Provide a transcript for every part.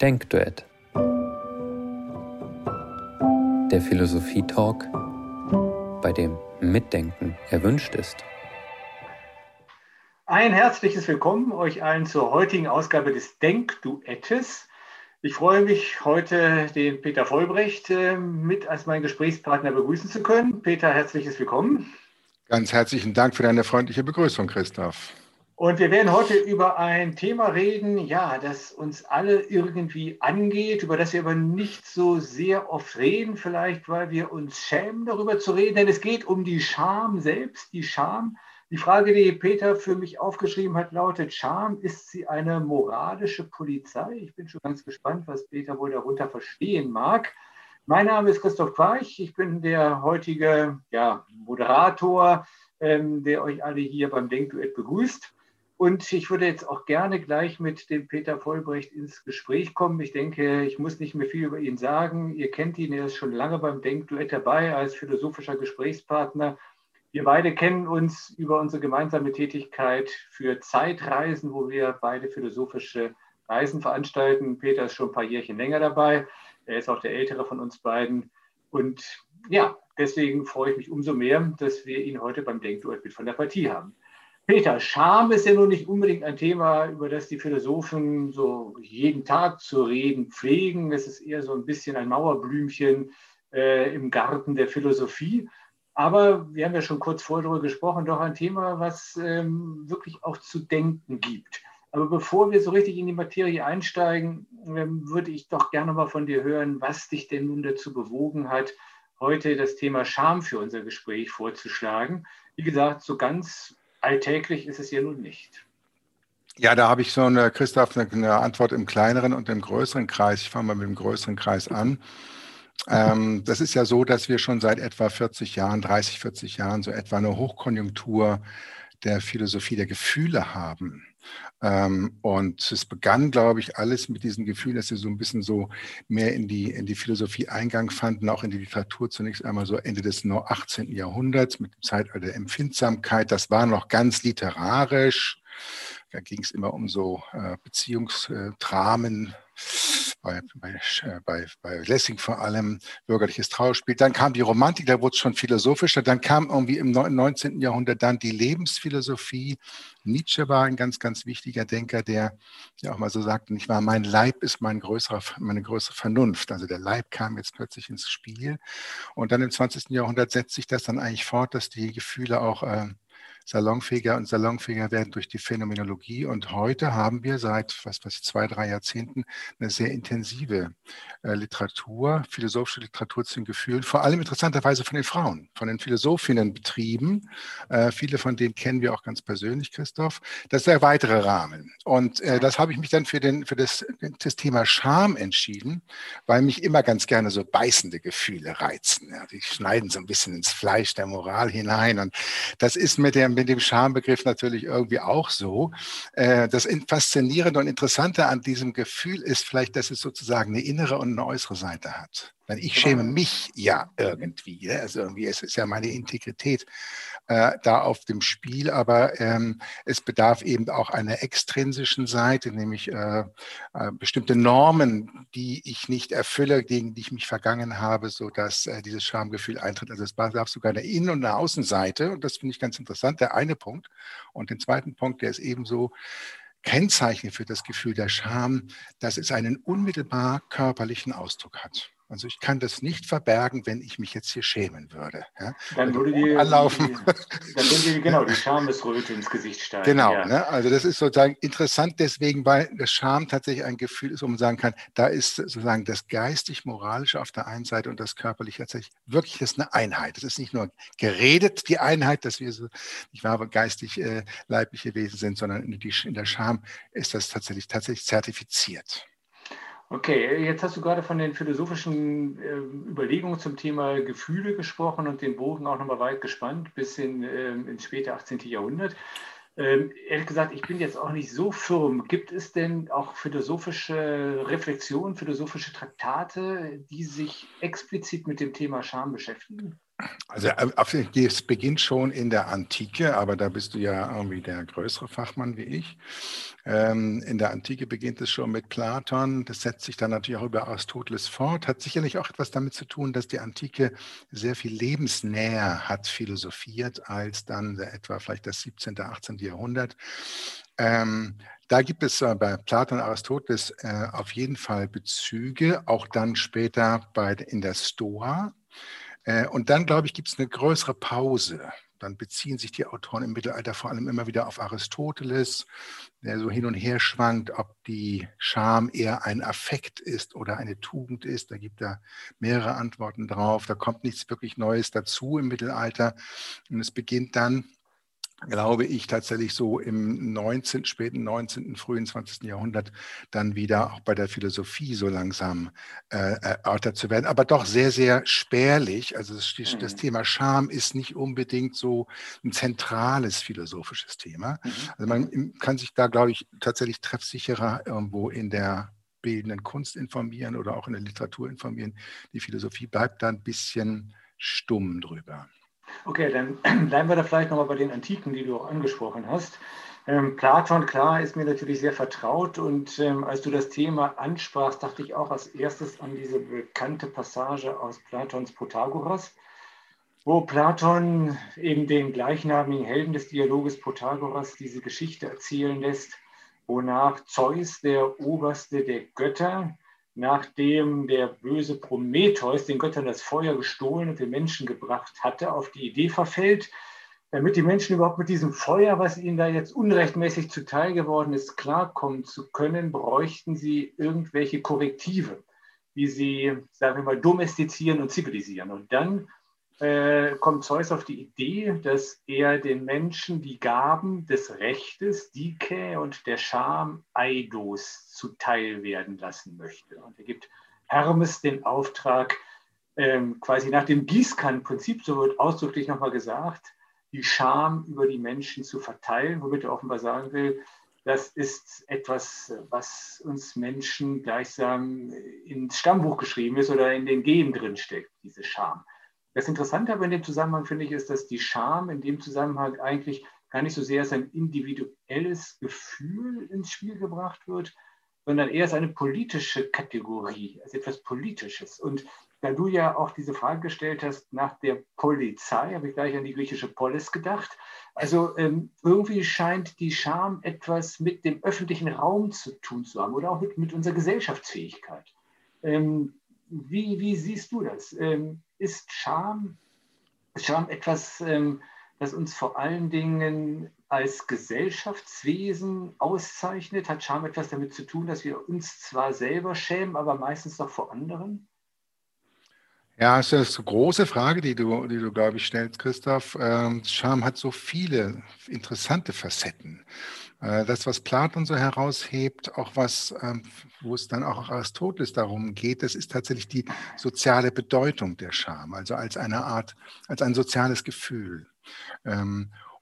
Denkduett. Der Philosophie-Talk, bei dem Mitdenken erwünscht ist. Ein herzliches Willkommen euch allen zur heutigen Ausgabe des Denkduettes. Ich freue mich, heute den Peter Vollbrecht äh, mit als meinen Gesprächspartner begrüßen zu können. Peter, herzliches Willkommen. Ganz herzlichen Dank für deine freundliche Begrüßung, Christoph. Und wir werden heute über ein Thema reden, ja, das uns alle irgendwie angeht, über das wir aber nicht so sehr oft reden, vielleicht weil wir uns schämen, darüber zu reden, denn es geht um die Scham selbst, die Scham. Die Frage, die Peter für mich aufgeschrieben hat, lautet, Scham, ist sie eine moralische Polizei? Ich bin schon ganz gespannt, was Peter wohl darunter verstehen mag. Mein Name ist Christoph Queich, ich bin der heutige ja, Moderator, ähm, der euch alle hier beim Denkduett begrüßt. Und ich würde jetzt auch gerne gleich mit dem Peter Vollbrecht ins Gespräch kommen. Ich denke, ich muss nicht mehr viel über ihn sagen. Ihr kennt ihn, er ist schon lange beim Denkduett dabei als philosophischer Gesprächspartner. Wir beide kennen uns über unsere gemeinsame Tätigkeit für Zeitreisen, wo wir beide philosophische Reisen veranstalten. Peter ist schon ein paar Jährchen länger dabei. Er ist auch der ältere von uns beiden. Und ja, deswegen freue ich mich umso mehr, dass wir ihn heute beim Denkduett mit von der Partie haben. Peter, Scham ist ja nun nicht unbedingt ein Thema, über das die Philosophen so jeden Tag zu reden pflegen. Es ist eher so ein bisschen ein Mauerblümchen äh, im Garten der Philosophie. Aber wir haben ja schon kurz vorher darüber gesprochen, doch ein Thema, was ähm, wirklich auch zu denken gibt. Aber bevor wir so richtig in die Materie einsteigen, ähm, würde ich doch gerne mal von dir hören, was dich denn nun dazu bewogen hat, heute das Thema Scham für unser Gespräch vorzuschlagen. Wie gesagt, so ganz alltäglich ist es ja nun nicht. Ja, da habe ich so eine, Christoph, eine, Antwort im kleineren und im größeren Kreis. Ich fange mal mit dem größeren Kreis an. Ähm, das ist ja so, dass wir schon seit etwa 40 Jahren, 30, 40 Jahren so etwa eine Hochkonjunktur der Philosophie der Gefühle haben. Ähm, und es begann, glaube ich, alles mit diesem Gefühl, dass sie so ein bisschen so mehr in die, in die Philosophie Eingang fanden, auch in die Literatur zunächst einmal so Ende des 18. Jahrhunderts mit dem Zeitalter der Empfindsamkeit. Das war noch ganz literarisch. Da ging es immer um so äh, Beziehungstramen, bei, bei, äh, bei, bei Lessing vor allem, bürgerliches Trauerspiel. Dann kam die Romantik, da wurde es schon philosophischer. Dann kam irgendwie im 19. Jahrhundert dann die Lebensphilosophie. Nietzsche war ein ganz, ganz wichtiger Denker, der ja auch mal so sagte, nicht wahr, mein Leib ist mein größerer, meine größere Vernunft. Also der Leib kam jetzt plötzlich ins Spiel. Und dann im 20. Jahrhundert setzt sich das dann eigentlich fort, dass die Gefühle auch äh, salonfähiger und salonfähiger werden durch die Phänomenologie. Und heute haben wir seit was weiß ich, zwei, drei Jahrzehnten eine sehr intensive äh, Literatur, philosophische Literatur zu den Gefühlen, vor allem interessanterweise von den Frauen, von den Philosophinnen betrieben. Äh, viele von denen kennen wir auch ganz persönlich, Christoph. Das ist der weitere Rahmen. Und äh, das habe ich mich dann für, den, für das, das Thema Scham entschieden, weil mich immer ganz gerne so beißende Gefühle reizen. Ja, die schneiden so ein bisschen ins Fleisch der Moral hinein. Und das ist mit der mit dem Schambegriff natürlich irgendwie auch so. Äh, das Faszinierende und Interessante an diesem Gefühl ist vielleicht, dass es sozusagen eine innere und eine äußere Seite hat. Weil ich schäme mich ja irgendwie. Also irgendwie, es ist ja meine Integrität äh, da auf dem Spiel, aber ähm, es bedarf eben auch einer extrinsischen Seite, nämlich äh, äh, bestimmte Normen, die ich nicht erfülle, gegen die ich mich vergangen habe, sodass äh, dieses Schamgefühl eintritt. Also es bedarf sogar eine Innen- und eine Außenseite und das finde ich ganz interessant, der eine Punkt. Und den zweiten Punkt, der ist ebenso Kennzeichen für das Gefühl der Scham, dass es einen unmittelbar körperlichen Ausdruck hat. Also ich kann das nicht verbergen, wenn ich mich jetzt hier schämen würde. Ja? Dann würde die, anlaufen. Die, dann würde die, genau die Schamesröte ins Gesicht steigen. Genau, ja. ne? also das ist sozusagen interessant deswegen, weil das Scham tatsächlich ein Gefühl ist, wo man sagen kann, da ist sozusagen das geistig-moralische auf der einen Seite und das körperliche tatsächlich wirklich das ist eine Einheit. Es ist nicht nur geredet die Einheit, dass wir so nicht wahr, geistig äh, Wesen sind, sondern in, die, in der Scham ist das tatsächlich tatsächlich zertifiziert. Okay, jetzt hast du gerade von den philosophischen äh, Überlegungen zum Thema Gefühle gesprochen und den Bogen auch nochmal weit gespannt bis in, äh, ins späte 18. Jahrhundert. Ähm, ehrlich gesagt, ich bin jetzt auch nicht so firm. Gibt es denn auch philosophische Reflexionen, philosophische Traktate, die sich explizit mit dem Thema Scham beschäftigen? Also es beginnt schon in der Antike, aber da bist du ja irgendwie der größere Fachmann wie ich. Ähm, in der Antike beginnt es schon mit Platon. Das setzt sich dann natürlich auch über Aristoteles fort. Hat sicherlich auch etwas damit zu tun, dass die Antike sehr viel lebensnäher hat philosophiert als dann etwa vielleicht das 17., 18. Jahrhundert. Ähm, da gibt es äh, bei Platon und Aristoteles äh, auf jeden Fall Bezüge, auch dann später bei, in der Stoa. Äh, und dann, glaube ich, gibt es eine größere Pause. Dann beziehen sich die Autoren im Mittelalter vor allem immer wieder auf Aristoteles, der so hin und her schwankt, ob die Scham eher ein Affekt ist oder eine Tugend ist. Da gibt er mehrere Antworten drauf. Da kommt nichts wirklich Neues dazu im Mittelalter. Und es beginnt dann glaube ich, tatsächlich so im 19., späten 19., frühen 20. Jahrhundert dann wieder auch bei der Philosophie so langsam äh, erörtert zu werden, aber doch sehr, sehr spärlich. Also das, das, mhm. Thema Scham ist nicht unbedingt so ein zentrales philosophisches Thema. Mhm. Also man kann sich da, glaube ich, tatsächlich treffsicherer irgendwo in der bildenden Kunst informieren oder auch in der Literatur informieren. Die Philosophie bleibt da ein bisschen stumm drüber. Okay, dann bleiben wir da vielleicht nochmal bei den Antiken, die du auch angesprochen hast. Ähm, Platon, klar, ist mir natürlich sehr vertraut und ähm, als du das Thema ansprachst, dachte ich auch als erstes an diese bekannte Passage aus Platons Protagoras, wo Platon eben den gleichnamigen Helden des Dialoges Protagoras diese Geschichte erzählen lässt, wonach Zeus, der oberste der Götter, nachdem der böse Prometheus den Göttern das Feuer gestohlen und den Menschen gebracht hatte, auf die Idee verfällt, damit die Menschen überhaupt mit diesem Feuer, was ihnen da jetzt unrechtmäßig zuteil geworden ist, klarkommen zu können, bräuchten sie irgendwelche Korrektive, die sie, sagen wir mal, domestizieren und zivilisieren. Und dann äh, kommt Zeus auf die Idee, dass er den Menschen die Gaben des Rechtes, Dike und der Scham, Eidos zuteil werden lassen möchte. Und er gibt Hermes den Auftrag, ähm, quasi nach dem Gießkannenprinzip, so wird ausdrücklich nochmal gesagt, die Scham über die Menschen zu verteilen, womit er offenbar sagen will, das ist etwas, was uns Menschen gleichsam ins Stammbuch geschrieben ist oder in den Genen drinsteckt, diese Scham. Das Interessante aber in dem Zusammenhang finde ich ist, dass die Scham in dem Zusammenhang eigentlich gar nicht so sehr als ein individuelles Gefühl ins Spiel gebracht wird, sondern eher als eine politische Kategorie, als etwas Politisches. Und da du ja auch diese Frage gestellt hast nach der Polizei, habe ich gleich an die griechische Polis gedacht. Also ähm, irgendwie scheint die Scham etwas mit dem öffentlichen Raum zu tun zu haben oder auch mit, mit unserer Gesellschaftsfähigkeit. Ähm, wie, wie siehst du das? Ähm, ist Scham, Scham etwas, ähm, das uns vor allen Dingen als Gesellschaftswesen auszeichnet? Hat Scham etwas damit zu tun, dass wir uns zwar selber schämen, aber meistens doch vor anderen? Ja, das ist eine große Frage, die du, die du glaube ich, stellst, Christoph. Ähm, Scham hat so viele interessante Facetten. Äh, das, was Platon so heraushebt, auch was, ähm, wo es dann auch Aristoteles darum geht, das ist tatsächlich die soziale Bedeutung der Scham, also als eine Art, als ein soziales Gefühl.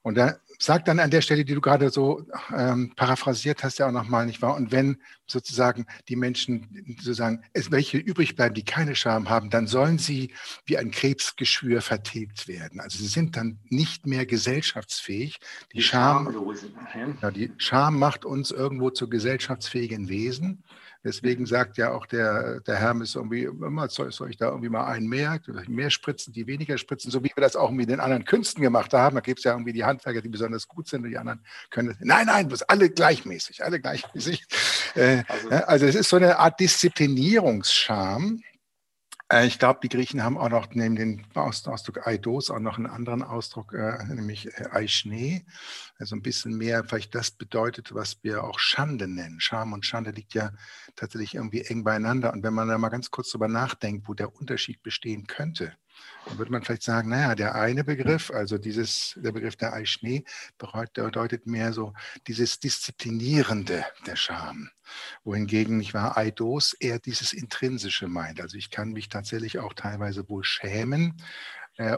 Und da sagt dann an der Stelle, die du gerade so ähm, paraphrasiert hast, ja auch nochmal, nicht wahr? Und wenn sozusagen die Menschen sozusagen, es welche übrig bleiben, die keine Scham haben, dann sollen sie wie ein Krebsgeschwür vertilgt werden. Also sie sind dann nicht mehr gesellschaftsfähig. Die, die Scham, ja, die Scham macht uns irgendwo zu gesellschaftsfähigen Wesen. Deswegen sagt ja auch der, der Hermes irgendwie immer, soll, soll ich da irgendwie mal einen mehr, mehr spritzen, die weniger spritzen, so wie wir das auch mit den anderen Künsten gemacht haben. Da gibt es ja irgendwie die Handwerker, die besonders gut sind und die anderen können das. Nein, nein, das alle gleichmäßig, alle gleichmäßig. Äh, also, also es ist so eine Art Disziplinierungsscham, ich glaube, die Griechen haben auch noch neben dem Ausdruck Eidos auch noch einen anderen Ausdruck, äh, nämlich äh, Eischnee. Also ein bisschen mehr, vielleicht das bedeutet, was wir auch Schande nennen. Scham und Schande liegt ja tatsächlich irgendwie eng beieinander. Und wenn man da mal ganz kurz darüber nachdenkt, wo der Unterschied bestehen könnte, würde man vielleicht sagen, naja, der eine Begriff, also dieses, der Begriff der Eischnee, bedeutet mehr so dieses Disziplinierende der Scham. Wohingegen, nicht wahr, Eidos eher dieses Intrinsische meint. Also ich kann mich tatsächlich auch teilweise wohl schämen,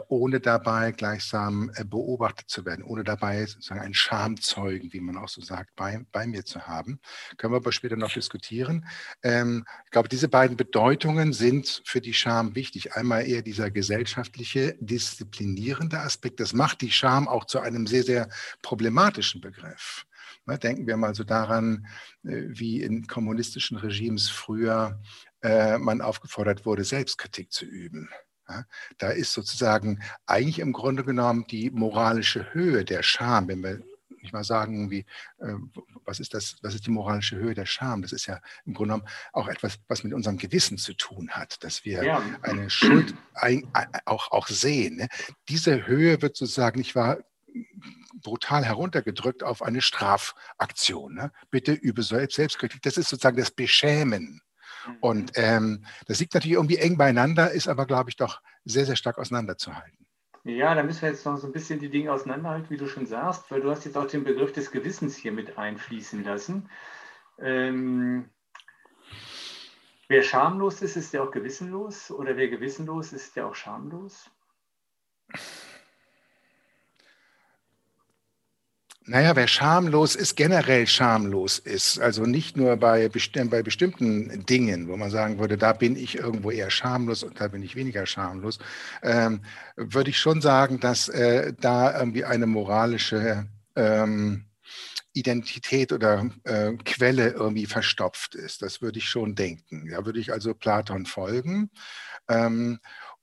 ohne dabei gleichsam äh, beobachtet zu werden, ohne dabei sozusagen einen Schamzeugen, wie man auch so sagt, bei, bei mir zu haben. Können wir aber später noch diskutieren. Ähm, ich glaube, diese beiden Bedeutungen sind für die Scham wichtig. Einmal eher dieser gesellschaftliche, disziplinierende Aspekt. Das macht die Scham auch zu einem sehr, sehr problematischen Begriff. Ne, denken wir mal so daran, äh, wie in kommunistischen Regimes früher äh, man aufgefordert wurde, Selbstkritik zu üben. Da ist sozusagen eigentlich im Grunde genommen die moralische Höhe der Scham, wenn wir nicht mal sagen, wie, äh, was ist das, was ist die moralische Höhe der Scham? Das ist ja im Grunde genommen auch etwas, was mit unserem Gewissen zu tun hat, dass wir ja. eine Schuld ein, auch, auch sehen. Ne? Diese Höhe wird sozusagen nicht wahr brutal heruntergedrückt auf eine Strafaktion. Ne? Bitte übe Selbstkritik. Das ist sozusagen das Beschämen. Und ähm, das liegt natürlich irgendwie eng beieinander, ist aber, glaube ich, doch sehr, sehr stark auseinanderzuhalten. Ja, da müssen wir jetzt noch so ein bisschen die Dinge auseinanderhalten, wie du schon sagst, weil du hast jetzt auch den Begriff des Gewissens hier mit einfließen lassen. Ähm, wer schamlos ist, ist ja auch gewissenlos oder wer gewissenlos ist, ist ja auch schamlos. Naja, wer schamlos ist, generell schamlos ist, also nicht nur bei, besti bei bestimmten Dingen, wo man sagen würde, da bin ich irgendwo eher schamlos und da bin ich weniger schamlos, ähm, würde ich schon sagen, dass äh, da irgendwie eine moralische ähm, Identität oder äh, Quelle irgendwie verstopft ist. Das würde ich schon denken. Da würde ich also Platon folgen. Ähm,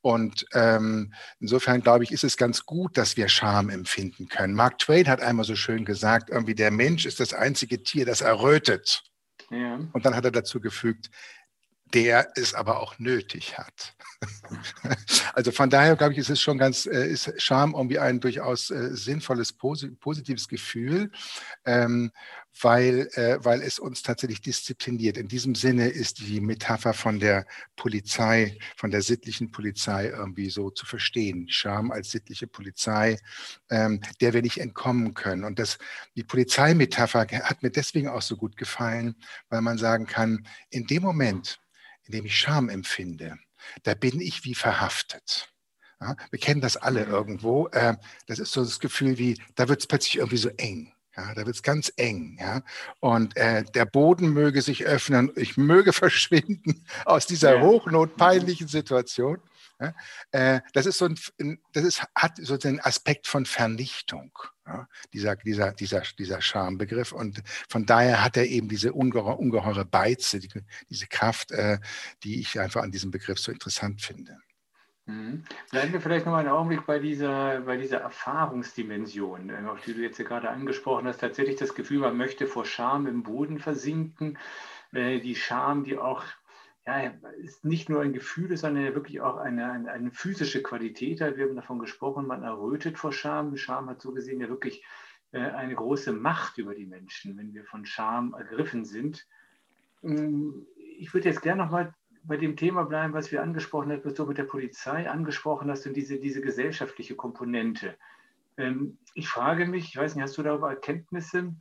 und ähm, insofern glaube ich, ist es ganz gut, dass wir Scham empfinden können. Mark Twain hat einmal so schön gesagt, irgendwie der Mensch ist das einzige Tier, das errötet. Ja. Und dann hat er dazu gefügt, der es aber auch nötig hat. also von daher glaube ich, ist es schon ganz, äh, ist Scham irgendwie ein durchaus äh, sinnvolles, positives Gefühl, ähm, weil, äh, weil es uns tatsächlich diszipliniert. In diesem Sinne ist die Metapher von der Polizei, von der sittlichen Polizei irgendwie so zu verstehen. Scham als sittliche Polizei, ähm, der wir nicht entkommen können. Und das, die Polizeimetapher hat mir deswegen auch so gut gefallen, weil man sagen kann, in dem Moment, in dem ich Scham empfinde, da bin ich wie verhaftet. Ja, wir kennen das alle mhm. irgendwo. Äh, das ist so das Gefühl wie, da wird es plötzlich irgendwie so eng. Ja, da wird es ganz eng. Ja? Und äh, der Boden möge sich öffnen, ich möge verschwinden aus dieser hochnotpeinlichen Situation. Ja? Äh, das ist so ein, das ist, hat so den Aspekt von Vernichtung, ja? dieser, dieser, dieser, dieser Schambegriff. Und von daher hat er eben diese ungeheure, ungeheure Beize, die, diese Kraft, äh, die ich einfach an diesem Begriff so interessant finde. Mhm. Bleiben wir vielleicht noch einen Augenblick bei dieser, bei dieser Erfahrungsdimension, äh, auf die du jetzt gerade angesprochen hast. Tatsächlich das Gefühl, man möchte vor Scham im Boden versinken. Äh, die Scham, die auch ja, ist nicht nur ein Gefühl, sondern wirklich auch eine, eine, eine, physische Qualität hat. Wir haben davon gesprochen, man errötet vor Scham. Scham hat so gesehen ja wirklich äh, eine große Macht über die Menschen, wenn wir von Scham ergriffen sind. Ähm, ich würde jetzt gerne noch mal bei dem Thema bleiben, was wir angesprochen haben, was du mit der Polizei angesprochen hast und diese, diese gesellschaftliche Komponente. Ähm, ich frage mich, ich weiß nicht, hast du darüber Erkenntnisse?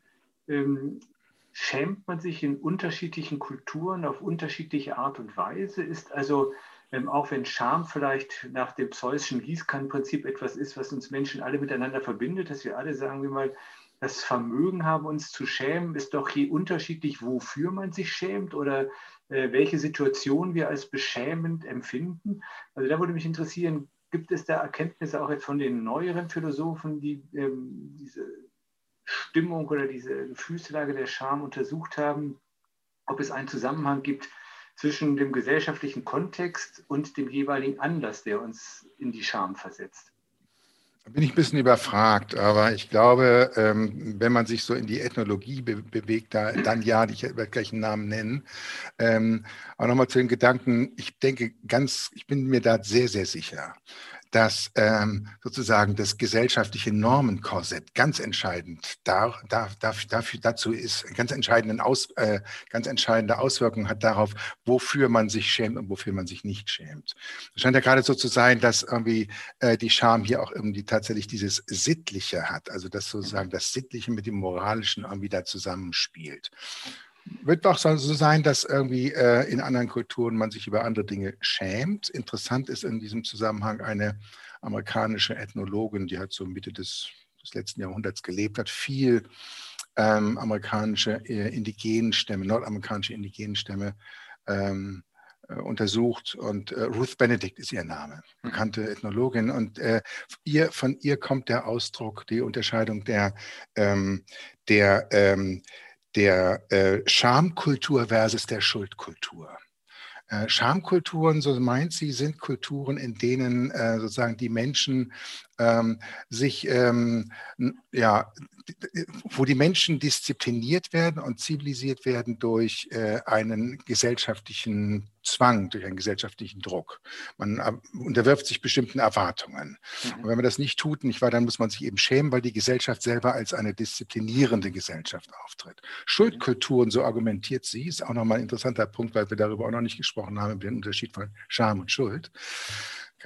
Schämt man sich in unterschiedlichen Kulturen auf unterschiedliche Art und Weise? Ist also, ähm, auch wenn Scham vielleicht nach dem zeusischen Gießkannenprinzip etwas ist, was uns Menschen alle miteinander verbindet, dass wir alle, sagen wir mal, das Vermögen haben, uns zu schämen, ist doch je unterschiedlich, wofür man sich schämt oder äh, welche Situation wir als beschämend empfinden. Also da würde mich interessieren, gibt es da Erkenntnisse auch jetzt von den neueren Philosophen, die ähm, diese Stimmung oder diese Gefühlslage der Scham untersucht haben, ob es einen Zusammenhang gibt zwischen dem gesellschaftlichen Kontext und dem jeweiligen Anlass, der uns in die Scham versetzt? Da bin ich ein bisschen überfragt, aber ich glaube, ähm, wenn man sich so in die Ethnologie be bewegt, da, dann ja, ich werde gleich einen Namen nennen. Ähm, aber nochmal zu den Gedanken, ich denke ganz, ich bin mir da sehr, sehr sicher, dass ähm, sozusagen das gesellschaftliche Normenkorsett ganz entscheidend da, da, dafür, dazu ist, ganz, entscheidenden Aus, äh, ganz entscheidende Auswirkungen hat darauf, wofür man sich schämt und wofür man sich nicht schämt. Es scheint ja gerade so zu sein, dass irgendwie äh, die Scham hier auch irgendwie tatsächlich dieses Sittliche hat, also dass sozusagen das Sittliche mit dem Moralischen irgendwie da zusammenspielt wird doch so sein, dass irgendwie äh, in anderen Kulturen man sich über andere Dinge schämt. Interessant ist in diesem Zusammenhang eine amerikanische Ethnologin, die hat so Mitte des, des letzten Jahrhunderts gelebt hat, viel ähm, amerikanische äh, indigenen Stämme, nordamerikanische indigenen Stämme ähm, äh, untersucht und äh, Ruth Benedict ist ihr Name, bekannte Ethnologin und äh, ihr, von ihr kommt der Ausdruck, die Unterscheidung der, ähm, der, ähm, der äh, Schamkultur versus der Schuldkultur. Äh, Schamkulturen, so meint sie, sind Kulturen, in denen äh, sozusagen die Menschen ähm, sich, ähm, ja, wo die Menschen diszipliniert werden und zivilisiert werden durch äh, einen gesellschaftlichen Zwang, durch einen gesellschaftlichen Druck. Man äh, unterwirft sich bestimmten Erwartungen. Mhm. Und wenn man das nicht tut, nicht wahr, dann muss man sich eben schämen, weil die Gesellschaft selber als eine disziplinierende Gesellschaft auftritt. Schuldkulturen, so argumentiert sie, ist auch nochmal ein interessanter Punkt, weil wir darüber auch noch nicht gesprochen haben, über den Unterschied von Scham und Schuld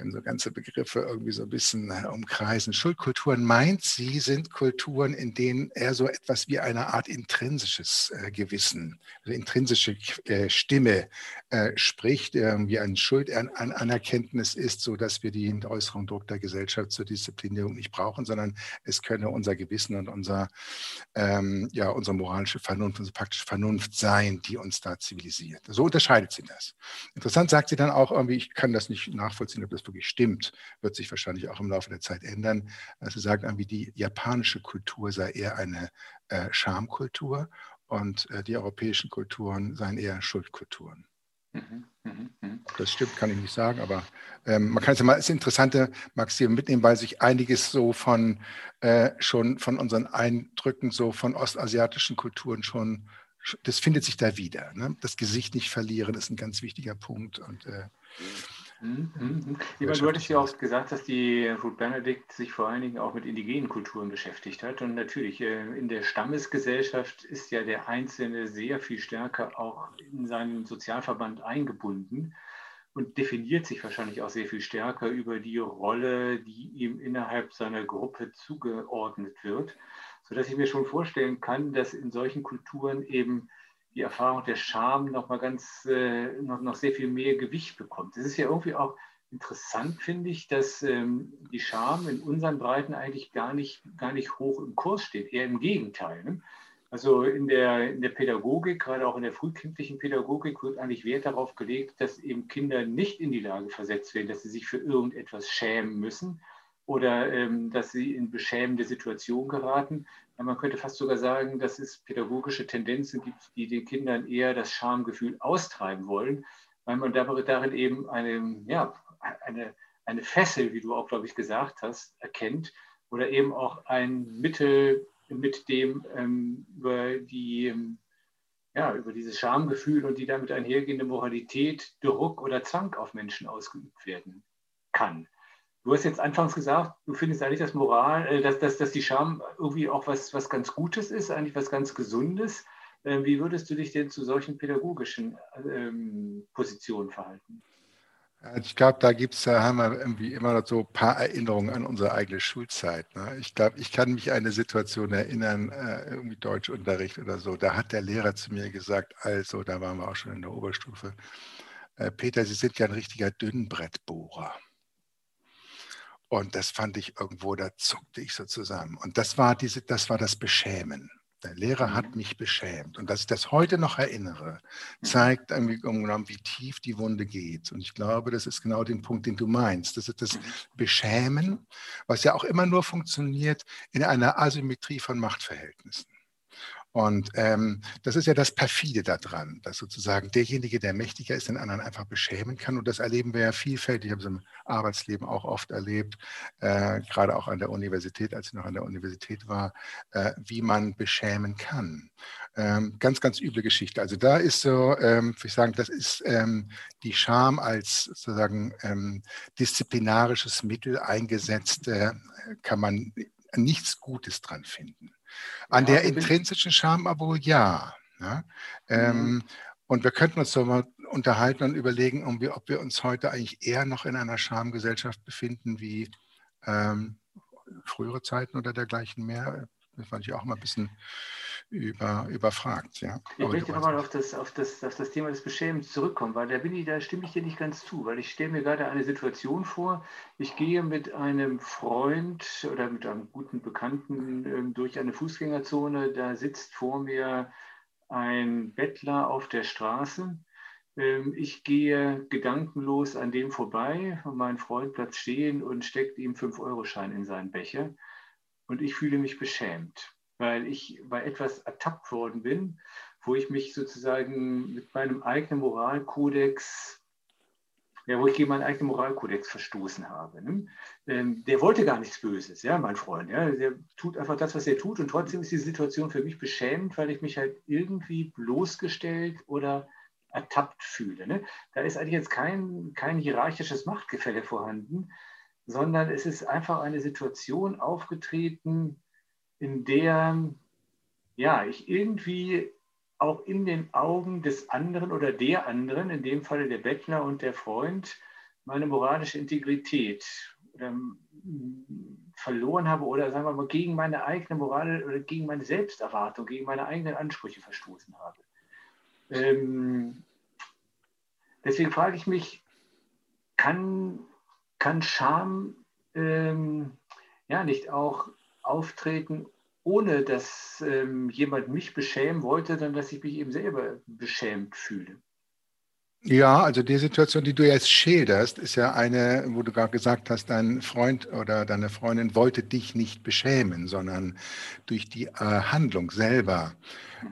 können so ganze Begriffe irgendwie so ein bisschen äh, umkreisen. Schuldkulturen meint sie, sind Kulturen, in denen er so etwas wie eine Art intrinsisches äh, Gewissen, also intrinsische äh, Stimme äh, spricht, wie ein Schuld an, an Anerkenntnis ist, so dass wir den äußeren Druck der Gesellschaft zur Disziplinierung nicht brauchen, sondern es könne unser Gewissen und unser, ähm, ja, unsere moralische Vernunft, unsere praktische Vernunft sein, die uns da zivilisiert. So unterscheidet sie das. Interessant sagt sie dann auch irgendwie, ich kann das nicht nachvollziehen, ob das wirklich stimmt, wird sich wahrscheinlich auch im Laufe der Zeit ändern. Also sagt irgendwie, die japanische Kultur sei eher eine äh, Schamkultur und äh, die europäischen Kulturen seien eher Schuldkulturen. Mhm, mhm, mhm. Das stimmt, kann ich nicht sagen, aber ähm, man kann es ja mal als interessante Maxime mitnehmen, weil sich einiges so von äh, schon von unseren Eindrücken so von ostasiatischen Kulturen schon, das findet sich da wieder. Ne? Das Gesicht nicht verlieren ist ein ganz wichtiger Punkt und äh, Mhm. mhm. Ja, du hattest ja auch gesagt, dass die Ruth Benedict sich vor allen Dingen auch mit indigenen Kulturen beschäftigt hat. Und natürlich, äh, in der Stammesgesellschaft ist ja der Einzelne sehr viel stärker auch in seinen Sozialverband eingebunden und definiert sich wahrscheinlich auch sehr viel stärker über die Rolle, die ihm innerhalb seiner Gruppe zugeordnet wird, sodass ich mir schon vorstellen kann, dass in solchen Kulturen eben die Erfahrung der Scham noch mal ganz, äh, noch, noch sehr viel mehr Gewicht bekommt. Es ist ja irgendwie auch interessant, finde ich, dass ähm, die Scham in unseren Breiten eigentlich gar nicht, gar nicht hoch im Kurs steht, eher im Gegenteil. Ne? Also in der, in der Pädagogik, gerade auch in der frühkindlichen Pädagogik, wird eigentlich Wert darauf gelegt, dass eben Kinder nicht in die Lage versetzt werden, dass sie sich für irgendetwas schämen müssen oder ähm, dass sie in beschämende Situationen geraten, man könnte fast sogar sagen, dass es pädagogische Tendenzen gibt, die den Kindern eher das Schamgefühl austreiben wollen, weil man darin eben eine, ja, eine, eine Fessel, wie du auch, glaube ich, gesagt hast, erkennt oder eben auch ein Mittel, mit dem ähm, über die ähm, ja, über dieses Schamgefühl und die damit einhergehende Moralität Druck oder Zwang auf Menschen ausgeübt werden kann. Du hast jetzt anfangs gesagt, du findest eigentlich, dass Moral, äh, dass, dass, dass die Scham irgendwie auch was, was ganz Gutes ist, eigentlich was ganz Gesundes. Ähm, wie würdest du dich denn zu solchen pädagogischen ähm, Positionen verhalten? Ich glaube, da gibt es, haben wir irgendwie immer noch so ein paar Erinnerungen an unsere eigene Schulzeit. Ne? Ich glaube, ich kann mich an eine Situation erinnern, äh, irgendwie Deutschunterricht oder so. Da hat der Lehrer zu mir gesagt, also, da waren wir auch schon in der Oberstufe, äh, Peter, Sie sind ja ein richtiger Dünnbrettbohrer. Und das fand ich irgendwo, da zuckte ich so zusammen. Und das war, diese, das, war das Beschämen. Der Lehrer hat mhm. mich beschämt. Und dass ich das heute noch erinnere, mhm. zeigt irgendwie wie tief die Wunde geht. Und ich glaube, das ist genau den Punkt, den du meinst. Das ist das mhm. Beschämen, was ja auch immer nur funktioniert in einer Asymmetrie von Machtverhältnissen. Und ähm, das ist ja das Perfide daran, dass sozusagen derjenige, der mächtiger ist, den anderen einfach beschämen kann. Und das erleben wir ja vielfältig. Ich habe es im Arbeitsleben auch oft erlebt, äh, gerade auch an der Universität, als ich noch an der Universität war, äh, wie man beschämen kann. Ähm, ganz, ganz üble Geschichte. Also da ist so, ähm, würde ich sagen, das ist ähm, die Scham als sozusagen ähm, disziplinarisches Mittel eingesetzt, äh, kann man nichts Gutes dran finden. An ja, der intrinsischen Scham aber wohl ja. ja? Ähm, mhm. Und wir könnten uns so mal unterhalten und überlegen, ob wir uns heute eigentlich eher noch in einer Schamgesellschaft befinden wie ähm, frühere Zeiten oder dergleichen mehr. Das fand ich auch mal ein bisschen über, überfragt. Ja. Ich Aber möchte nochmal auf das, auf, das, auf das Thema des Beschämens zurückkommen, weil da, bin ich, da stimme ich dir nicht ganz zu, weil ich stelle mir gerade eine Situation vor, ich gehe mit einem Freund oder mit einem guten Bekannten ähm, durch eine Fußgängerzone, da sitzt vor mir ein Bettler auf der Straße. Ähm, ich gehe gedankenlos an dem vorbei und mein Freund bleibt stehen und steckt ihm 5-Euro-Schein in seinen Becher. Und ich fühle mich beschämt weil ich bei etwas ertappt worden bin, wo ich mich sozusagen mit meinem eigenen Moralkodex, ja, wo ich gegen meinen eigenen Moralkodex verstoßen habe. Ne? Ähm, der wollte gar nichts Böses, ja, mein Freund. Ja? Der tut einfach das, was er tut und trotzdem ist die Situation für mich beschämend, weil ich mich halt irgendwie bloßgestellt oder ertappt fühle. Ne? Da ist eigentlich jetzt kein, kein hierarchisches Machtgefälle vorhanden, sondern es ist einfach eine Situation aufgetreten, in der ja, ich irgendwie auch in den Augen des anderen oder der anderen, in dem Falle der Bettler und der Freund, meine moralische Integrität ähm, verloren habe oder sagen wir mal gegen meine eigene Moral oder gegen meine Selbsterwartung, gegen meine eigenen Ansprüche verstoßen habe. Ähm, deswegen frage ich mich, kann, kann Scham ähm, ja nicht auch auftreten, ohne dass ähm, jemand mich beschämen wollte, dann dass ich mich eben selber beschämt fühle. Ja, also die Situation, die du jetzt schilderst, ist ja eine, wo du gerade gesagt hast, dein Freund oder deine Freundin wollte dich nicht beschämen, sondern durch die äh, Handlung selber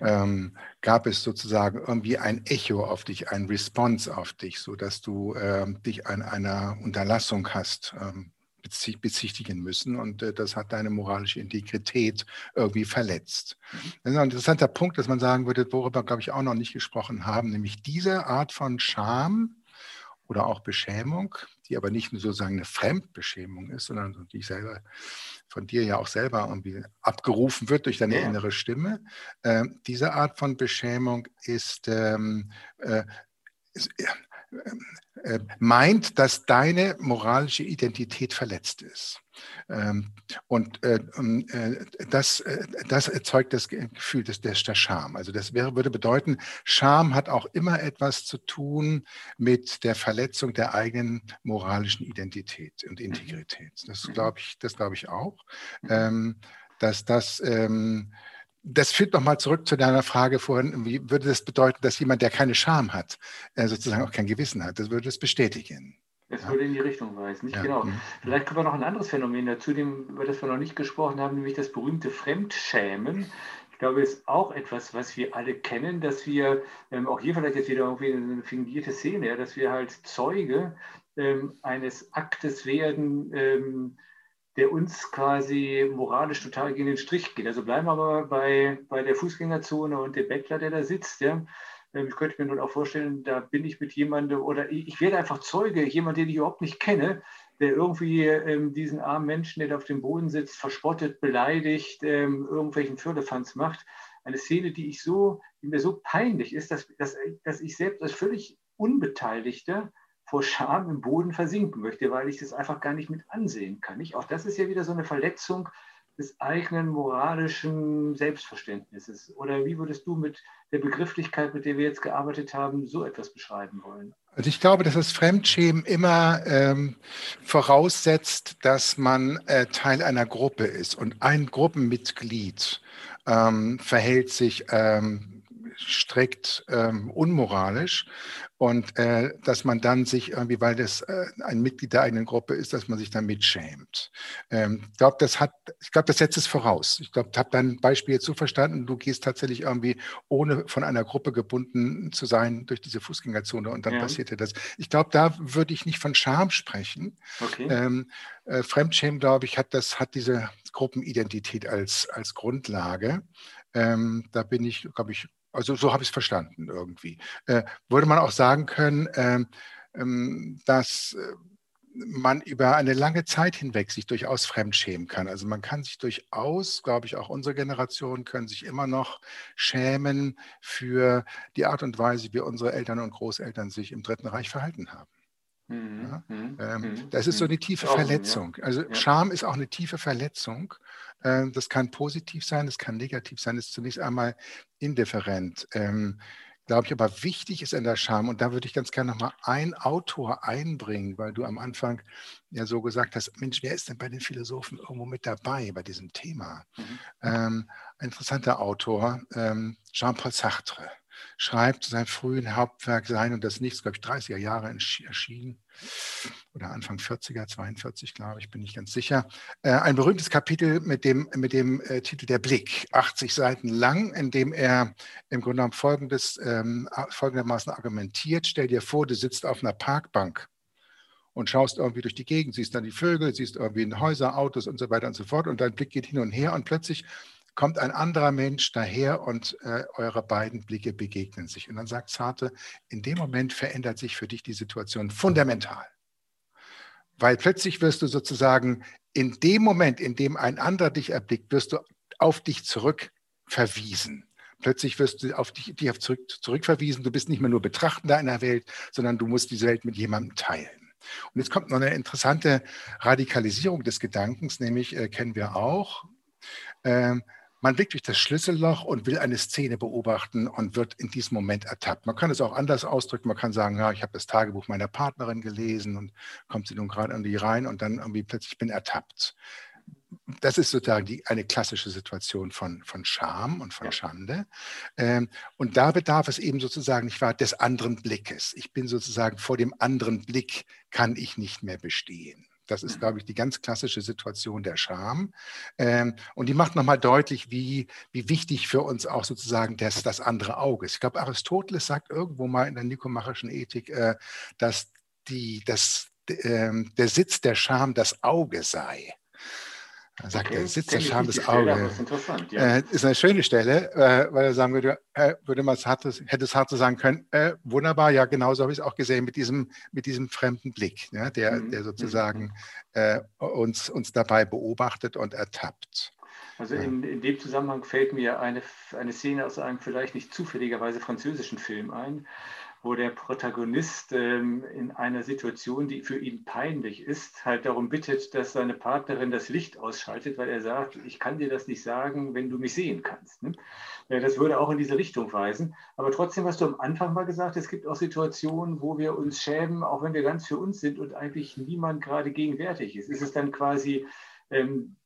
ähm, gab es sozusagen irgendwie ein Echo auf dich, ein Response auf dich, sodass du äh, dich an einer Unterlassung hast ähm, bezichtigen müssen und äh, das hat deine moralische Integrität irgendwie verletzt. Mhm. Das ist ein interessanter Punkt, dass man sagen würde, worüber, glaube ich, auch noch nicht gesprochen haben, nämlich diese Art von Scham oder auch Beschämung, die aber nicht nur sozusagen eine Fremdbeschämung ist, sondern die selber von dir ja auch selber irgendwie abgerufen wird durch deine ja. innere Stimme. Äh, diese Art von Beschämung ist, ähm, äh, äh, meint, dass deine moralische Identität verletzt ist. Ähm, und äh, äh, das, das erzeugt das Gefühl des, der Scham. Also das wäre, würde bedeuten, Scham hat auch immer etwas zu tun mit der Verletzung der eigenen moralischen Identität und Integrität. Das mhm. glaube ich, das glaube ich auch, mhm. ähm, dass das ähm, das führt nochmal zurück zu deiner Frage vorhin, wie würde das bedeuten, dass jemand, der keine Scham hat, äh, sozusagen auch kein Gewissen hat? Das würde das bestätigen. Es würde in die Richtung weisen, nicht ja. genau. Mhm. Vielleicht kommen wir noch ein anderes Phänomen dazu, über das wir noch nicht gesprochen haben, nämlich das berühmte Fremdschämen. Ich glaube, es ist auch etwas, was wir alle kennen, dass wir, ähm, auch hier vielleicht jetzt wieder irgendwie eine fingierte Szene, ja, dass wir halt Zeuge ähm, eines Aktes werden, ähm, der uns quasi moralisch total gegen den Strich geht. Also bleiben wir aber bei, bei der Fußgängerzone und dem Bettler, der da sitzt. Ja. Ähm, ich könnte mir nun auch vorstellen, da bin ich mit jemandem oder ich werde einfach Zeuge, jemand, den ich überhaupt nicht kenne, der irgendwie ähm, diesen armen Menschen, der da auf dem Boden sitzt, verspottet, beleidigt, ähm, irgendwelchen Firlefanz macht. Eine Szene, die ich so, die mir so peinlich ist, dass, dass, dass ich selbst als völlig Unbeteiligter vor Scham im Boden versinken möchte, weil ich das einfach gar nicht mit ansehen kann. Nicht? Auch das ist ja wieder so eine Verletzung des eigenen moralischen Selbstverständnisses. Oder wie würdest du mit der Begrifflichkeit, mit der wir jetzt gearbeitet haben, so etwas beschreiben wollen? Also ich glaube, dass das Fremdschämen immer ähm, voraussetzt, dass man äh, Teil einer Gruppe ist und ein Gruppenmitglied ähm, verhält sich ähm, strikt ähm, unmoralisch und äh, dass man dann sich irgendwie, weil das äh, ein Mitglied der eigenen Gruppe ist, dass man sich dann mitschämt. Ähm, ich glaube, das hat, ich glaube, das setzt es voraus. Ich glaube, ich habe dein Beispiel jetzt so verstanden, du gehst tatsächlich irgendwie, ohne von einer Gruppe gebunden zu sein, durch diese Fußgängerzone und dann ja. passierte das. Ich glaube, da würde ich nicht von Scham sprechen. Okay. Ähm, äh, Fremdschämen, glaube ich, hat das, hat diese Gruppenidentität als, als Grundlage. Ähm, da bin ich, glaube ich, also so habe ich es verstanden irgendwie. Äh, würde man auch sagen können, ähm, ähm, dass äh, man über eine lange Zeit hinweg sich durchaus fremdschämen kann. Also man kann sich durchaus, glaube ich, auch unsere Generation können sich immer noch schämen für die Art und Weise, wie unsere Eltern und Großeltern sich im Dritten Reich verhalten haben. Mhm. Ja? Mhm. Ähm, mhm. das ist so eine tiefe Verletzung. Also. Scham ist auch eine tiefe Verletzung. Ähm, das kann positiv sein, das kann negativ sein, das ist zunächst einmal indifferent. Ähm, glaube ich, aber wichtig ist in der Scham, und da würde ich ganz gerne nochmal einen Autor einbringen, weil du am Anfang ja so gesagt hast, Mensch, wer ist denn bei den Philosophen irgendwo mit dabei bei diesem Thema? Mhm. Ähm, ein interessanter Autor, ähm, Jean-Paul Sartre schreibt sein frühen Hauptwerk Sein und das Nichts, glaube ich, 30er Jahre erschienen oder Anfang 40er, 42, glaube ich, bin ich ganz sicher. Äh, ein berühmtes Kapitel mit dem, mit dem äh, Titel Der Blick, 80 Seiten lang, in dem er im Grunde genommen folgendes, ähm, folgendermaßen argumentiert. Stell dir vor, du sitzt auf einer Parkbank und schaust irgendwie durch die Gegend, siehst dann die Vögel, siehst irgendwie Häuser, Autos und so weiter und so fort und dein Blick geht hin und her und plötzlich kommt ein anderer Mensch daher und äh, eure beiden Blicke begegnen sich. Und dann sagt Zarte, in dem Moment verändert sich für dich die Situation fundamental. Weil plötzlich wirst du sozusagen in dem Moment, in dem ein anderer dich erblickt, wirst du auf dich zurück verwiesen. Plötzlich wirst du auf dich, dich auf zurück, zurückverwiesen. Du bist nicht mehr nur Betrachtender einer Welt, sondern du musst diese Welt mit jemandem teilen. Und jetzt kommt noch eine interessante Radikalisierung des Gedankens, nämlich äh, kennen wir auch. Ähm, man blickt durch das Schlüsselloch und will eine Szene beobachten und wird in diesem Moment ertappt. Man kann es auch anders ausdrücken. Man kann sagen, ja, ich habe das Tagebuch meiner Partnerin gelesen und kommt sie nun gerade an die rein und dann irgendwie plötzlich bin ertappt. Das ist sozusagen die, eine klassische Situation von, von Scham und von Schande. Ähm, und da bedarf es eben sozusagen nicht wahr des anderen Blickes. Ich bin sozusagen vor dem anderen Blick kann ich nicht mehr bestehen. Das ist, glaube ich, die ganz klassische Situation der Scham. Ähm, und die macht nochmal deutlich, wie, wie wichtig für uns auch sozusagen das, das andere Auge ist. Ich glaube, Aristoteles sagt irgendwo mal in der nikomachischen Ethik, äh, dass die, das, äh, der Sitz der Scham das Auge sei. Da sagt okay, er, sitzt der Scham des Auge. Ja. Äh, ist eine schöne Stelle, äh, weil er sagen würde, äh, würde man es harte, hätte es hart sagen können, äh, wunderbar, ja, genauso habe ich es auch gesehen mit diesem, mit diesem fremden Blick, ja, der, mhm. der sozusagen mhm. Äh, uns, uns dabei beobachtet und ertappt. Also in, in, dem Zusammenhang fällt mir eine, eine Szene aus einem vielleicht nicht zufälligerweise französischen Film ein, wo der Protagonist ähm, in einer Situation, die für ihn peinlich ist, halt darum bittet, dass seine Partnerin das Licht ausschaltet, weil er sagt, ich kann dir das nicht sagen, wenn du mich sehen kannst. Ne? Das würde auch in diese Richtung weisen. Aber trotzdem, was du am Anfang mal gesagt hast, es gibt auch Situationen, wo wir uns schämen, auch wenn wir ganz für uns sind und eigentlich niemand gerade gegenwärtig ist. Ist es dann quasi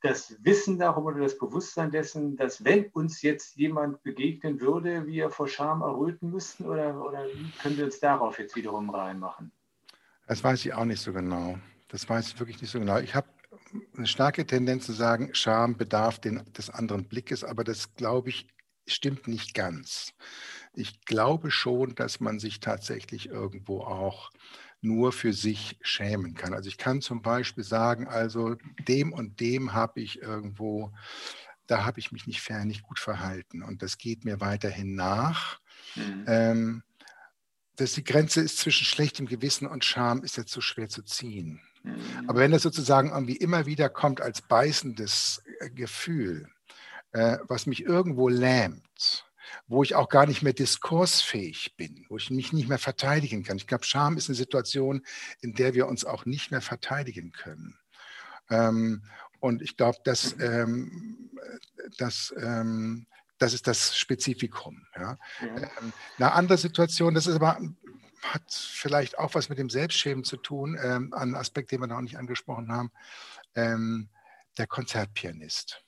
das Wissen darum oder das Bewusstsein dessen, dass wenn uns jetzt jemand begegnen würde, wir vor Scham erröten müssten? Oder, oder können wir uns darauf jetzt wiederum reinmachen? Das weiß ich auch nicht so genau. Das weiß ich wirklich nicht so genau. Ich habe eine starke Tendenz zu sagen, Scham bedarf den, des anderen Blickes, aber das glaube ich stimmt nicht ganz. Ich glaube schon, dass man sich tatsächlich irgendwo auch nur für sich schämen kann. Also ich kann zum Beispiel sagen, also dem und dem habe ich irgendwo, da habe ich mich nicht fair, nicht gut verhalten und das geht mir weiterhin nach. Mhm. Ähm, dass die Grenze ist zwischen schlechtem Gewissen und Scham, ist jetzt so schwer zu ziehen. Mhm. Aber wenn das sozusagen irgendwie immer wieder kommt als beißendes äh, Gefühl, äh, was mich irgendwo lähmt, wo ich auch gar nicht mehr diskursfähig bin, wo ich mich nicht mehr verteidigen kann. Ich glaube, Scham ist eine Situation, in der wir uns auch nicht mehr verteidigen können. Ähm, und ich glaube, dass, ähm, dass ähm, das ist das Spezifikum. Ja. Ja. Ähm, eine andere Situation, das ist aber hat vielleicht auch was mit dem Selbstschämen zu tun, ähm, ein Aspekt, den wir noch nicht angesprochen haben, ähm, der Konzertpianist,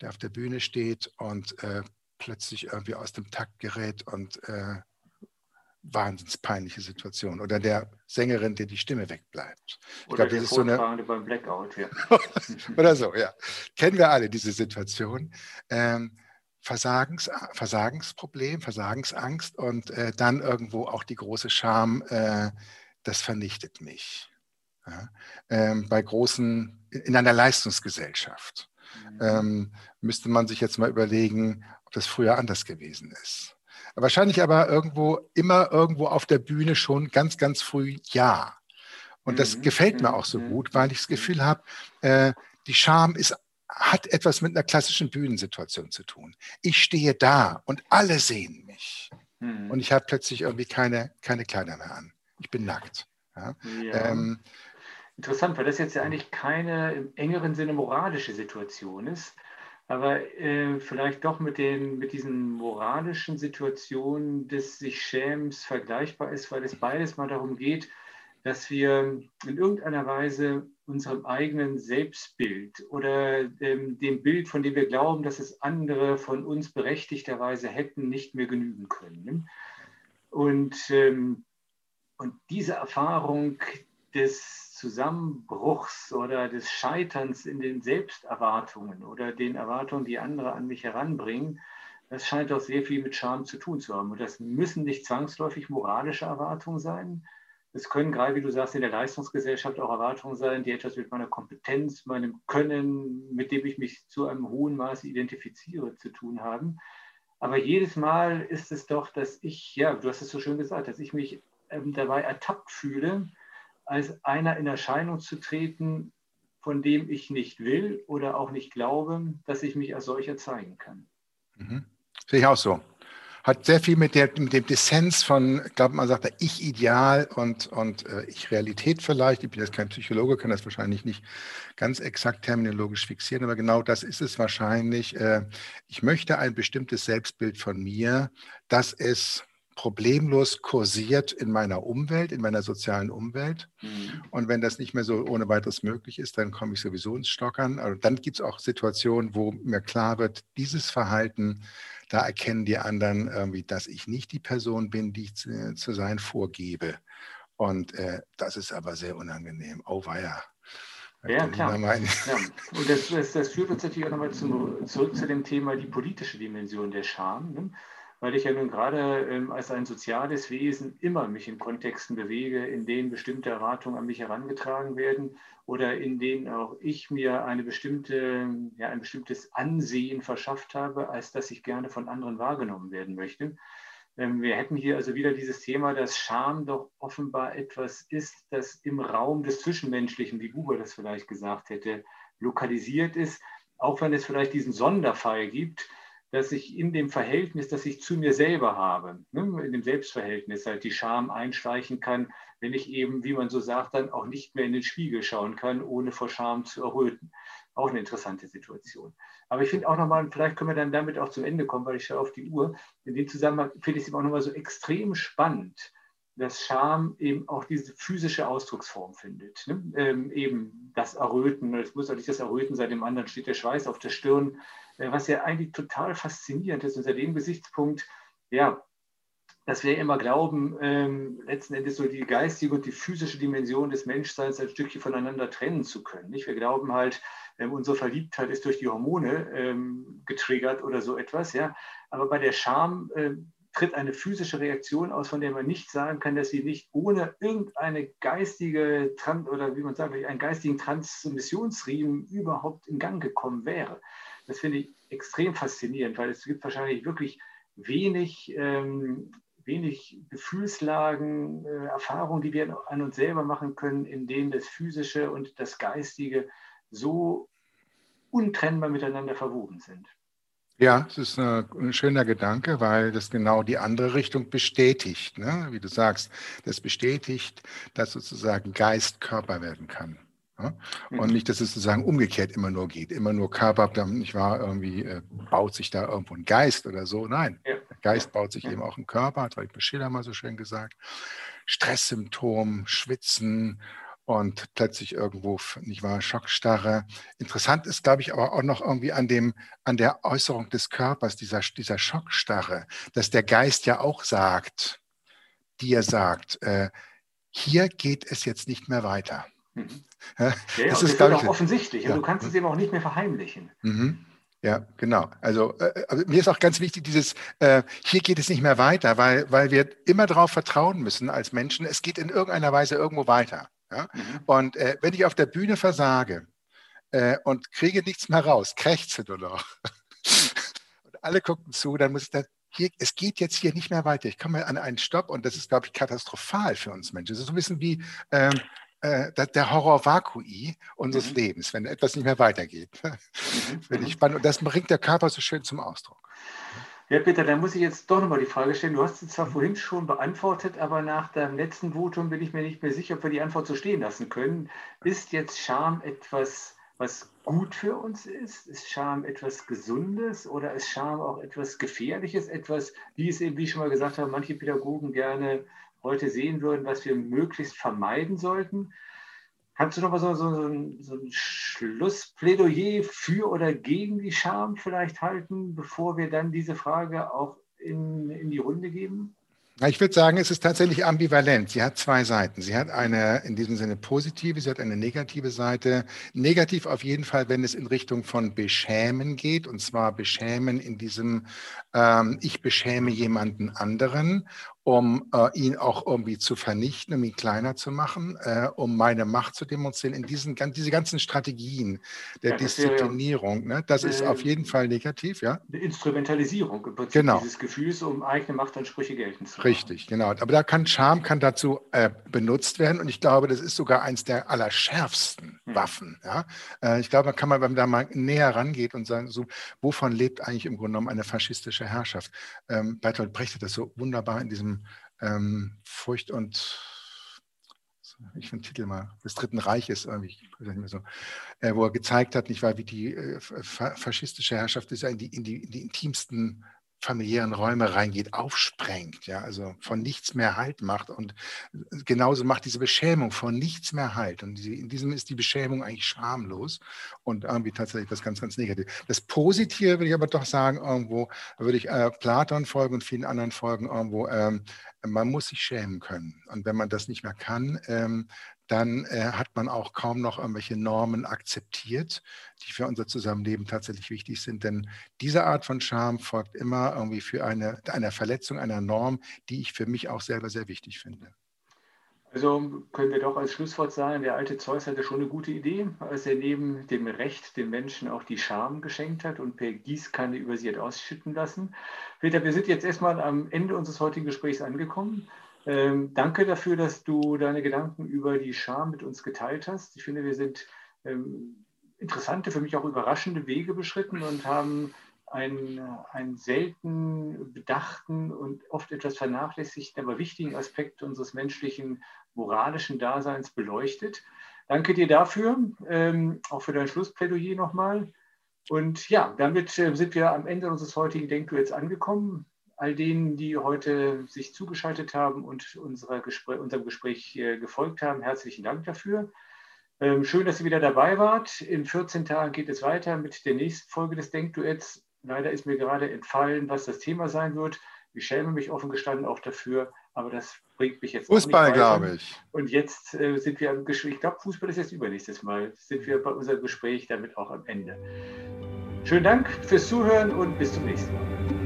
der auf der Bühne steht und äh, plötzlich irgendwie aus dem Takt gerät und äh, wahnsinns peinliche Situation. Oder der Sängerin, der die Stimme wegbleibt. Ich Oder glaub, das ist so eine beim Blackout. Ja. Oder so, ja. Kennen wir alle diese Situation. Ähm, Versagens, Versagensproblem, Versagensangst und äh, dann irgendwo auch die große Scham, äh, das vernichtet mich. Ja? Ähm, bei großen, in einer Leistungsgesellschaft mhm. ähm, müsste man sich jetzt mal überlegen, das früher anders gewesen ist. Wahrscheinlich aber irgendwo, immer irgendwo auf der Bühne schon ganz, ganz früh ja. Und das mhm. gefällt mir auch so mhm. gut, weil ich das Gefühl habe, äh, die Scham ist, hat etwas mit einer klassischen Bühnensituation zu tun. Ich stehe da und alle sehen mich. Mhm. Und ich habe plötzlich irgendwie keine, keine Kleider mehr an. Ich bin nackt. Ja? Ja. Ähm, Interessant, weil das jetzt ja eigentlich keine im engeren Sinne moralische Situation ist, aber äh, vielleicht doch mit, den, mit diesen moralischen Situationen des sich Schämens vergleichbar ist, weil es beides mal darum geht, dass wir in irgendeiner Weise unserem eigenen Selbstbild oder ähm, dem Bild, von dem wir glauben, dass es andere von uns berechtigterweise hätten, nicht mehr genügen können. Und, ähm, und diese Erfahrung des Zusammenbruchs oder des Scheiterns in den Selbsterwartungen oder den Erwartungen, die andere an mich heranbringen, das scheint auch sehr viel mit Scham zu tun zu haben. Und das müssen nicht zwangsläufig moralische Erwartungen sein, es können gerade, wie du sagst, in der Leistungsgesellschaft auch Erwartungen sein, die etwas mit meiner Kompetenz, meinem Können, mit dem ich mich zu einem hohen Maße identifiziere, zu tun haben. Aber jedes Mal ist es doch, dass ich, ja, du hast es so schön gesagt, dass ich mich ähm, dabei ertappt fühle, als einer in Erscheinung zu treten, von dem ich nicht will oder auch nicht glaube, dass ich mich als solcher zeigen kann. Mhm. Sehe ich auch so hat sehr viel mit, der, mit dem Dissens von, ich glaube, man sagt da Ich-Ideal und, und äh, Ich-Realität vielleicht. Ich bin jetzt kein Psychologe, kann das wahrscheinlich nicht ganz exakt terminologisch fixieren, aber genau das ist es wahrscheinlich. Äh, ich möchte ein bestimmtes Selbstbild von mir, das es problemlos kursiert in meiner Umwelt, in meiner sozialen Umwelt. Mhm. Und wenn das nicht mehr so ohne weiteres möglich ist, dann komme ich sowieso ins Stockern. Also dann gibt es auch Situationen, wo mir klar wird, dieses Verhalten da erkennen die anderen irgendwie, dass ich nicht die Person bin, die ich zu, zu sein vorgebe. Und äh, das ist aber sehr unangenehm. Oh weia. Ja, klar. Ja. Und das, das, das, führt uns natürlich auch nochmal zum, zurück zu dem Thema die politische Dimension der Scham. Ne? Weil ich ja nun gerade ähm, als ein soziales Wesen immer mich in Kontexten bewege, in denen bestimmte Erwartungen an mich herangetragen werden oder in denen auch ich mir eine bestimmte, ja, ein bestimmtes Ansehen verschafft habe, als dass ich gerne von anderen wahrgenommen werden möchte. Ähm, wir hätten hier also wieder dieses Thema, dass Scham doch offenbar etwas ist, das im Raum des Zwischenmenschlichen, wie Buber das vielleicht gesagt hätte, lokalisiert ist, auch wenn es vielleicht diesen Sonderfall gibt, dass ich in dem Verhältnis, das ich zu mir selber habe, ne, in dem Selbstverhältnis halt die Scham einschleichen kann, wenn ich eben, wie man so sagt, dann auch nicht mehr in den Spiegel schauen kann, ohne vor Scham zu erröten. Auch eine interessante Situation. Aber ich finde auch nochmal, vielleicht können wir dann damit auch zum Ende kommen, weil ich schaue auf die Uhr. In dem Zusammenhang finde ich es auch nochmal so extrem spannend, dass Scham eben auch diese physische Ausdrucksform findet. Ne? Ähm, eben das Erröten, es muss auch nicht das Erröten sein, dem anderen steht der Schweiß auf der Stirn, was ja eigentlich total faszinierend ist unter dem Gesichtspunkt, ja, dass wir immer glauben, ähm, letzten Endes so die geistige und die physische Dimension des Menschseins ein Stückchen voneinander trennen zu können. Nicht? Wir glauben halt, ähm, unsere Verliebtheit ist durch die Hormone ähm, getriggert oder so etwas. Ja? Aber bei der Scham äh, tritt eine physische Reaktion aus, von der man nicht sagen kann, dass sie nicht ohne irgendeine geistige oder wie man sagt, einen geistigen Transmissionsriemen überhaupt in Gang gekommen wäre. Das finde ich extrem faszinierend, weil es gibt wahrscheinlich wirklich wenig, ähm, wenig Gefühlslagen, äh, Erfahrungen, die wir an uns selber machen können, in denen das Physische und das Geistige so untrennbar miteinander verwoben sind. Ja, es ist ein schöner Gedanke, weil das genau die andere Richtung bestätigt. Ne? Wie du sagst, das bestätigt, dass sozusagen Geist Körper werden kann. Ne? Und mhm. nicht, dass es sozusagen umgekehrt immer nur geht. Immer nur Körper, nicht wahr, irgendwie äh, baut sich da irgendwo ein Geist oder so. Nein, ja. der Geist baut sich ja. eben auch im Körper, hat vielleicht Schiller mal so schön gesagt. Stresssymptom, Schwitzen und plötzlich irgendwo, nicht wahr, Schockstarre. Interessant ist, glaube ich, aber auch noch irgendwie an, dem, an der Äußerung des Körpers, dieser, dieser Schockstarre, dass der Geist ja auch sagt, dir sagt, äh, hier geht es jetzt nicht mehr weiter. Mhm. Ja, ja, das ist, das auch offensichtlich. Ja. Du kannst es eben auch nicht mehr verheimlichen. Mhm. Ja, genau. Also, äh, also, mir ist auch ganz wichtig, dieses, äh, hier geht es nicht mehr weiter, weil, weil wir immer darauf vertrauen müssen als Menschen, es geht in irgendeiner Weise irgendwo weiter. Ja? Mhm. Und äh, wenn ich auf der Bühne versage äh, und kriege nichts mehr raus, krächze nur noch, und alle gucken zu, dann muss ich dann, hier, es geht jetzt hier nicht mehr weiter. Ich komme an einen Stopp und das ist, glaube ich, katastrophal für uns Menschen. Das ist so ein bisschen wie, ähm, äh, der Horror vakui unseres mhm. Lebens, wenn etwas nicht mehr weitergeht. Mhm. Finde ich spannend. Und das bringt der Körper so schön zum Ausdruck. Ja, Peter, dann muss ich jetzt doch nochmal die Frage stellen. Du hast sie zwar vorhin schon beantwortet, aber nach deinem letzten Votum bin ich mir nicht mehr sicher, ob wir die Antwort so stehen lassen können. Ist jetzt Scham etwas, was gut für uns ist? Ist Scham etwas Gesundes oder ist Scham auch etwas Gefährliches? Etwas, wie es eben, wie ich schon mal gesagt habe, manche Pädagogen gerne heute sehen würden, was wir möglichst vermeiden sollten? Kannst du noch mal so, so, so, ein, so ein Schlussplädoyer für oder gegen die Scham vielleicht halten, bevor wir dann diese Frage auch in, in die Runde geben? Ich würde sagen, es ist tatsächlich ambivalent. Sie hat zwei Seiten. Sie hat eine in diesem Sinne positive, sie hat eine negative Seite. Negativ auf jeden Fall, wenn es in Richtung von Beschämen geht, und zwar Beschämen in diesem, ähm, ich beschäme jemanden anderen um äh, ihn auch irgendwie zu vernichten, um ihn kleiner zu machen, äh, um meine Macht zu demonstrieren. In diesen diese ganzen Strategien der ja, Disziplinierung, ne, das äh, ist auf jeden Fall negativ, ja. Eine Instrumentalisierung im Prinzip genau. dieses Gefühls, um eigene Machtansprüche geltend zu machen. Richtig, genau. Aber da kann Charme kann dazu äh, benutzt werden und ich glaube, das ist sogar eins der allerschärfsten hm. Waffen. Ja? Äh, ich glaube, kann man, wenn man da mal näher rangeht und sagen, so, wovon lebt eigentlich im Grunde genommen eine faschistische Herrschaft? Ähm, Bertolt Brecht hat das so wunderbar in diesem ähm, Furcht und ich finde Titel mal, des Dritten Reiches, irgendwie, so, äh, wo er gezeigt hat, nicht wahr, wie die äh, faschistische Herrschaft ist ja in die, in die, in die intimsten familiären Räume reingeht, aufsprengt, ja, also von nichts mehr Halt macht und genauso macht diese Beschämung von nichts mehr Halt und in diesem ist die Beschämung eigentlich schamlos und irgendwie tatsächlich was ganz, ganz Negatives. Das Positive würde ich aber doch sagen, irgendwo würde ich äh, Platon folgen und vielen anderen folgen, irgendwo, ähm, man muss sich schämen können und wenn man das nicht mehr kann, ähm, dann äh, hat man auch kaum noch irgendwelche Normen akzeptiert, die für unser Zusammenleben tatsächlich wichtig sind. Denn diese Art von Scham folgt immer irgendwie für eine, eine Verletzung einer Norm, die ich für mich auch selber sehr wichtig finde. Also können wir doch als Schlusswort sagen, der alte Zeus hatte schon eine gute Idee, als er neben dem Recht den Menschen auch die Scham geschenkt hat und per Gießkanne über sie hat ausschütten lassen. Peter, wir sind jetzt erstmal am Ende unseres heutigen Gesprächs angekommen. Ähm, danke dafür, dass du deine Gedanken über die Scham mit uns geteilt hast. Ich finde, wir sind ähm, interessante, für mich auch überraschende Wege beschritten und haben einen, einen selten bedachten und oft etwas vernachlässigten, aber wichtigen Aspekt unseres menschlichen moralischen Daseins beleuchtet. Danke dir dafür, ähm, auch für dein Schlussplädoyer nochmal. Und ja, damit äh, sind wir am Ende unseres heutigen Denkduets angekommen all denen, die heute sich zugeschaltet haben und Gespräch, unserem Gespräch gefolgt haben. Herzlichen Dank dafür. Ähm, schön, dass ihr wieder dabei wart. In 14 Tagen geht es weiter mit der nächsten Folge des Denkduets. Leider ist mir gerade entfallen, was das Thema sein wird. Ich schäme mich offen gestanden auch dafür, aber das bringt mich jetzt Fußball, glaube ich. Und jetzt äh, sind wir am Gespräch, ich glaube, Fußball ist jetzt übernächstes Mal, sind wir bei unserem Gespräch damit auch am Ende. Schönen Dank fürs Zuhören und bis zum nächsten Mal.